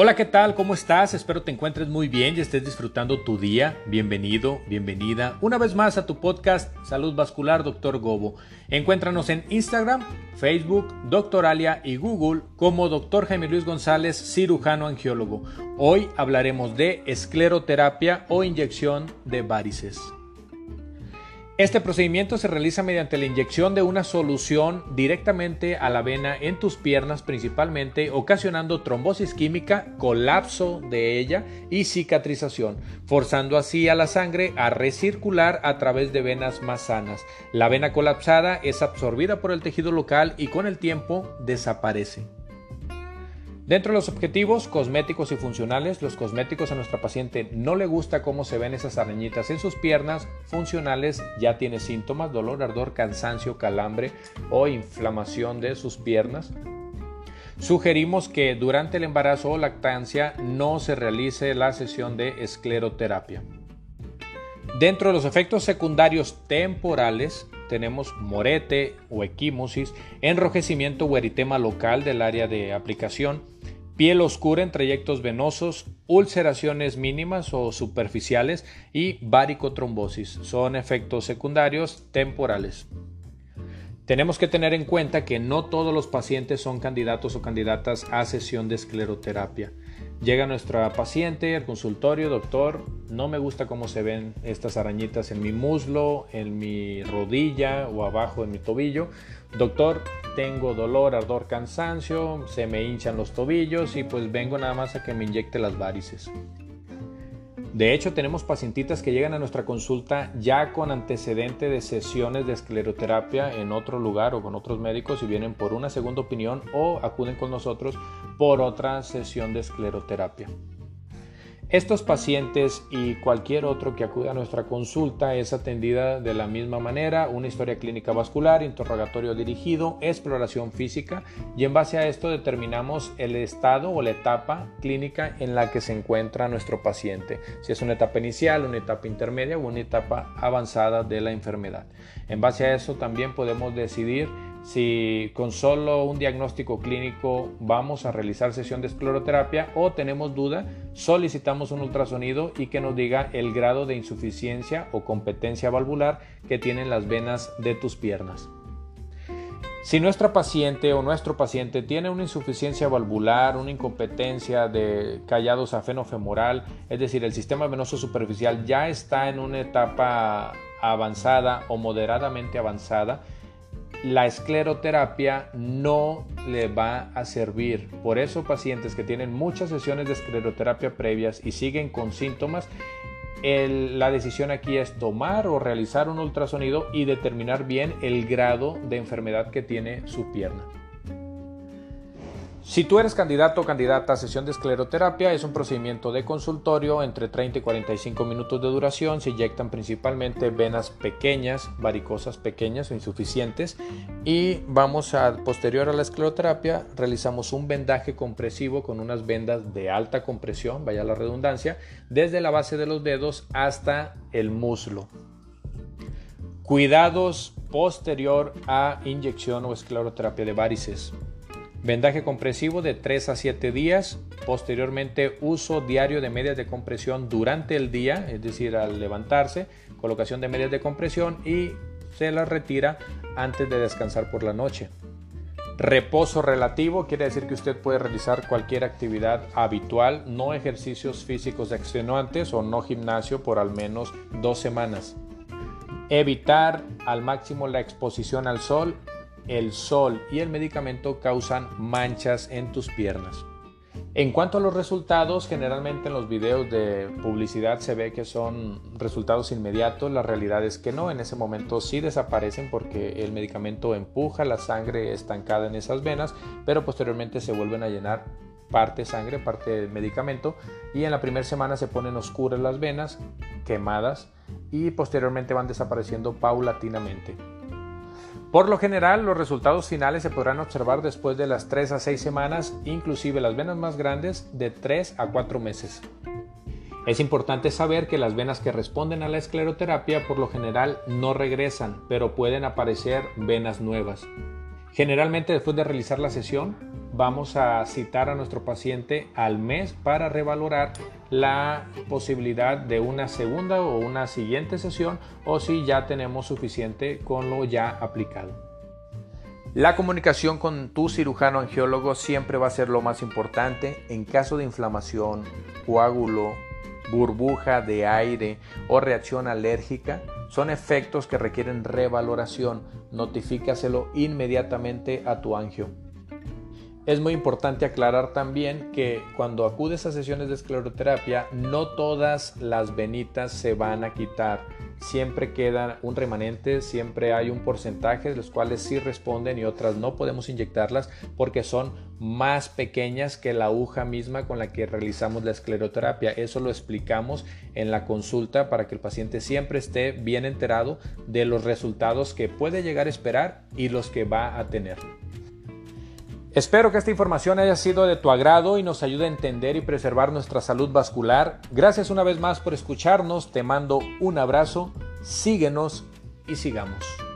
Hola, ¿qué tal? ¿Cómo estás? Espero te encuentres muy bien y estés disfrutando tu día. Bienvenido, bienvenida una vez más a tu podcast Salud Vascular Dr. Gobo. Encuéntranos en Instagram, Facebook, Dr. Alia y Google como Dr. Jaime Luis González, cirujano angiólogo. Hoy hablaremos de escleroterapia o inyección de varices. Este procedimiento se realiza mediante la inyección de una solución directamente a la vena en tus piernas principalmente, ocasionando trombosis química, colapso de ella y cicatrización, forzando así a la sangre a recircular a través de venas más sanas. La vena colapsada es absorbida por el tejido local y con el tiempo desaparece. Dentro de los objetivos cosméticos y funcionales, los cosméticos a nuestra paciente no le gusta cómo se ven esas arañitas en sus piernas, funcionales ya tiene síntomas, dolor, ardor, cansancio, calambre o inflamación de sus piernas. Sugerimos que durante el embarazo o lactancia no se realice la sesión de escleroterapia. Dentro de los efectos secundarios temporales, tenemos morete o equimosis, enrojecimiento o eritema local del área de aplicación, piel oscura en trayectos venosos, ulceraciones mínimas o superficiales y varicotrombosis. Son efectos secundarios temporales. Tenemos que tener en cuenta que no todos los pacientes son candidatos o candidatas a sesión de escleroterapia. Llega nuestra paciente al consultorio, doctor, no me gusta cómo se ven estas arañitas en mi muslo, en mi rodilla o abajo de mi tobillo. Doctor, tengo dolor, ardor, cansancio, se me hinchan los tobillos y pues vengo nada más a que me inyecte las varices. De hecho, tenemos pacientitas que llegan a nuestra consulta ya con antecedente de sesiones de escleroterapia en otro lugar o con otros médicos y vienen por una segunda opinión o acuden con nosotros por otra sesión de escleroterapia. Estos pacientes y cualquier otro que acude a nuestra consulta es atendida de la misma manera, una historia clínica vascular, interrogatorio dirigido, exploración física y en base a esto determinamos el estado o la etapa clínica en la que se encuentra nuestro paciente, si es una etapa inicial, una etapa intermedia o una etapa avanzada de la enfermedad. En base a eso también podemos decidir si con solo un diagnóstico clínico vamos a realizar sesión de escleroterapia o tenemos duda, solicitamos un ultrasonido y que nos diga el grado de insuficiencia o competencia valvular que tienen las venas de tus piernas. Si nuestra paciente o nuestro paciente tiene una insuficiencia valvular, una incompetencia de callados afenofemoral, es decir, el sistema venoso superficial ya está en una etapa avanzada o moderadamente avanzada, la escleroterapia no le va a servir. Por eso pacientes que tienen muchas sesiones de escleroterapia previas y siguen con síntomas, la decisión aquí es tomar o realizar un ultrasonido y determinar bien el grado de enfermedad que tiene su pierna. Si tú eres candidato o candidata a sesión de escleroterapia, es un procedimiento de consultorio entre 30 y 45 minutos de duración. Se inyectan principalmente venas pequeñas, varicosas pequeñas o insuficientes. Y vamos a, posterior a la escleroterapia, realizamos un vendaje compresivo con unas vendas de alta compresión, vaya la redundancia, desde la base de los dedos hasta el muslo. Cuidados posterior a inyección o escleroterapia de varices. Vendaje compresivo de 3 a 7 días. Posteriormente uso diario de medias de compresión durante el día, es decir, al levantarse, colocación de medias de compresión y se las retira antes de descansar por la noche. Reposo relativo quiere decir que usted puede realizar cualquier actividad habitual, no ejercicios físicos extenuantes o no gimnasio por al menos dos semanas. Evitar al máximo la exposición al sol el sol y el medicamento causan manchas en tus piernas. En cuanto a los resultados, generalmente en los videos de publicidad se ve que son resultados inmediatos, la realidad es que no, en ese momento sí desaparecen porque el medicamento empuja la sangre estancada en esas venas, pero posteriormente se vuelven a llenar parte sangre, parte medicamento y en la primera semana se ponen oscuras las venas, quemadas y posteriormente van desapareciendo paulatinamente. Por lo general, los resultados finales se podrán observar después de las 3 a 6 semanas, inclusive las venas más grandes de 3 a 4 meses. Es importante saber que las venas que responden a la escleroterapia por lo general no regresan, pero pueden aparecer venas nuevas. Generalmente después de realizar la sesión vamos a citar a nuestro paciente al mes para revalorar la posibilidad de una segunda o una siguiente sesión o si ya tenemos suficiente con lo ya aplicado. La comunicación con tu cirujano angiólogo siempre va a ser lo más importante en caso de inflamación, coágulo, burbuja de aire o reacción alérgica. Son efectos que requieren revaloración. Notifícaselo inmediatamente a tu angio. Es muy importante aclarar también que cuando acudes a sesiones de escleroterapia, no todas las venitas se van a quitar siempre queda un remanente, siempre hay un porcentaje de los cuales sí responden y otras no podemos inyectarlas porque son más pequeñas que la aguja misma con la que realizamos la escleroterapia. Eso lo explicamos en la consulta para que el paciente siempre esté bien enterado de los resultados que puede llegar a esperar y los que va a tener. Espero que esta información haya sido de tu agrado y nos ayude a entender y preservar nuestra salud vascular. Gracias una vez más por escucharnos, te mando un abrazo, síguenos y sigamos.